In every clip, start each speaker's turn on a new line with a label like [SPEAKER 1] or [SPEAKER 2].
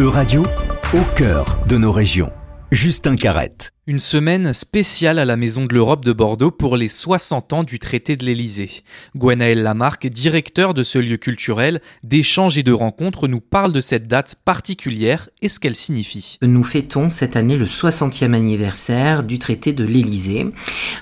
[SPEAKER 1] E-Radio, au cœur de nos régions. Justin Carrette.
[SPEAKER 2] Une semaine spéciale à la Maison de l'Europe de Bordeaux pour les 60 ans du traité de l'Élysée. Gwenaël Lamarck, directeur de ce lieu culturel, d'échanges et de rencontres, nous parle de cette date particulière et ce qu'elle signifie.
[SPEAKER 3] Nous fêtons cette année le 60e anniversaire du traité de l'Élysée.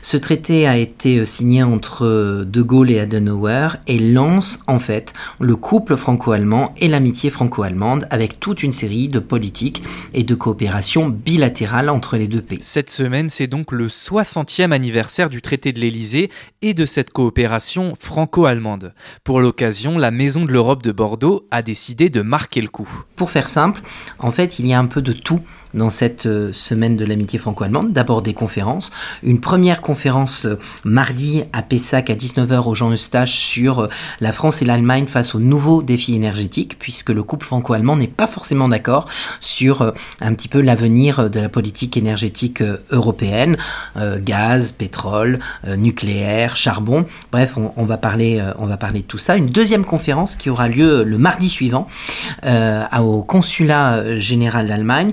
[SPEAKER 3] Ce traité a été signé entre De Gaulle et Adenauer et lance en fait le couple franco-allemand et l'amitié franco-allemande avec toute une série de politiques et de coopérations bilatérales entre les deux pays.
[SPEAKER 2] Cette semaine, c'est donc le 60e anniversaire du traité de l'Élysée et de cette coopération franco-allemande. Pour l'occasion, la Maison de l'Europe de Bordeaux a décidé de marquer le coup.
[SPEAKER 3] Pour faire simple, en fait, il y a un peu de tout dans cette euh, semaine de l'amitié franco-allemande. D'abord des conférences. Une première conférence euh, mardi à Pessac à 19h au Jean Eustache sur euh, la France et l'Allemagne face aux nouveaux défis énergétiques, puisque le couple franco-allemand n'est pas forcément d'accord sur un petit peu l'avenir de la politique énergétique européenne, gaz, pétrole, nucléaire, charbon. Bref, on, va parler, on va parler de tout ça. Une deuxième conférence qui aura lieu le mardi suivant au consulat général d'Allemagne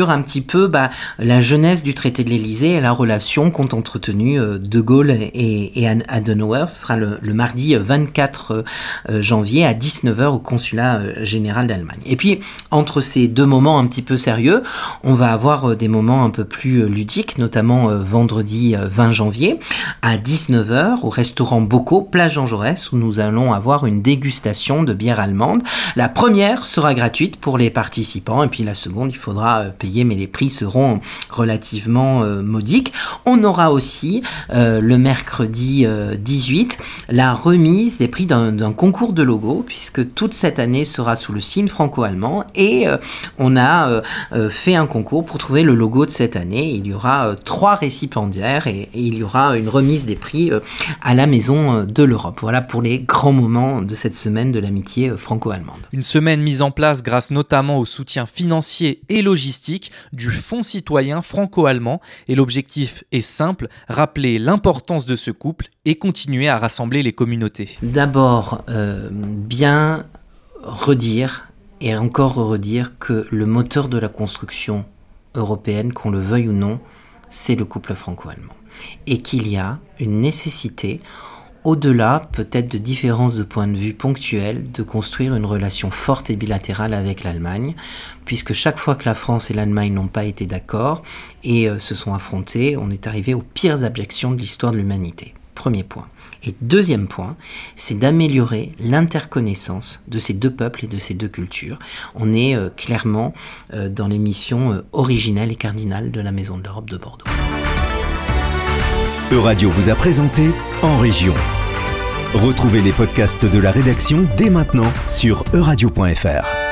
[SPEAKER 3] un petit peu bah, la jeunesse du traité de l'Élysée et la relation qu'ont entretenu euh, De Gaulle et, et Adenauer. Ce sera le, mardi 24 euh, euh, janvier à 19h au consulat général d'Allemagne. Et puis, entre ces deux moments un petit peu sérieux, on va avoir des moments un peu plus ludiques, notamment vendredi 20 janvier à 19h au restaurant Bocaux, plage Jean Jaurès, où nous allons avoir une dégustation de bière allemande. La première sera gratuite pour les participants et puis la seconde, il faudra mais les prix seront relativement euh, modiques. On aura aussi euh, le mercredi 18 euh, la remise des prix d'un concours de logo, puisque toute cette année sera sous le signe franco-allemand et on a fait un concours pour trouver le logo de cette année. Il y aura trois récipiendaires et, il y aura une remise des prix à la Maison de l'Europe. Voilà pour les grands moments de cette semaine de l'amitié franco-allemande.
[SPEAKER 2] Une semaine mise en place grâce notamment au soutien financier et logistique du Fonds citoyen franco-allemand et l'objectif est simple, rappeler l'importance de ce couple et continuer à rassembler les communautés.
[SPEAKER 3] D'abord, euh, bien redire et encore redire que le moteur de la construction européenne, qu'on le veuille ou non, c'est le couple franco-allemand. Et qu'il y a une nécessité au-delà peut-être de différences de point de vue ponctuelles, de construire une relation forte et bilatérale avec l'Allemagne, puisque chaque fois que la France et l'Allemagne n'ont pas été d'accord et euh, se sont affrontés, on est arrivé aux pires abjections de l'histoire de l'humanité. Premier point. Et deuxième point, c'est d'améliorer l'interconnaissance de ces deux peuples et de ces deux cultures. On est euh, clairement euh, dans les missions originelles et cardinales de la Maison de l'Europe de Bordeaux.
[SPEAKER 1] Euradio vous a présenté En Région. Retrouvez les podcasts de la rédaction dès maintenant sur euradio.fr.